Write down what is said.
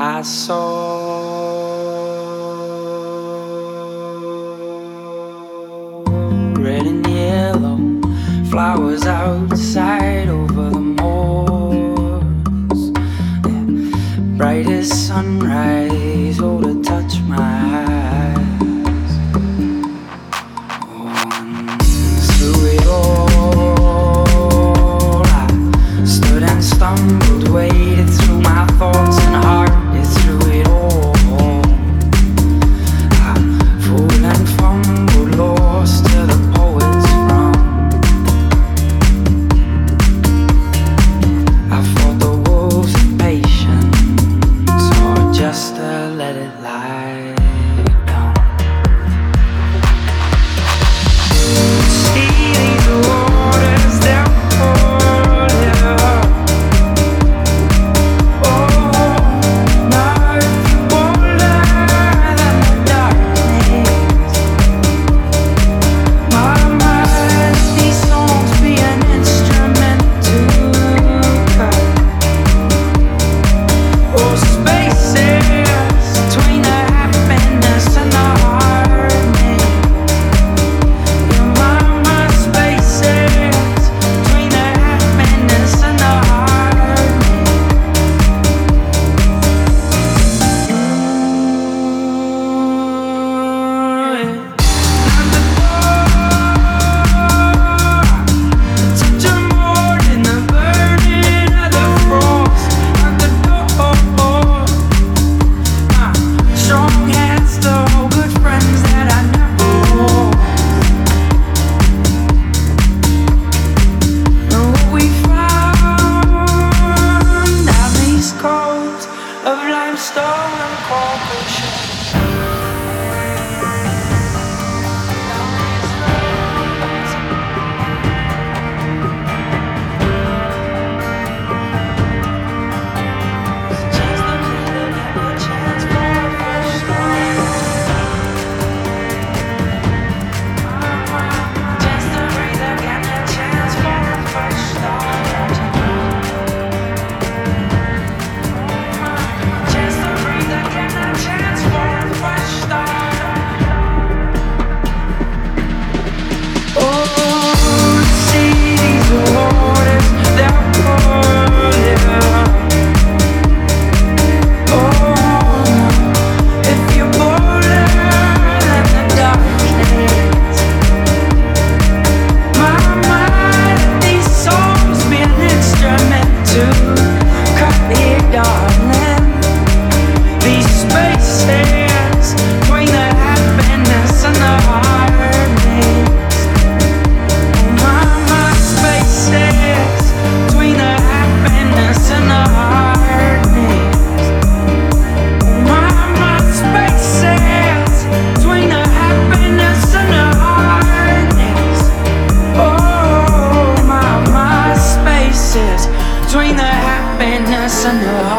I saw red and yellow flowers outside over the moors. Yeah. Brightest sunrise, oh, to touch my eyes. your heart.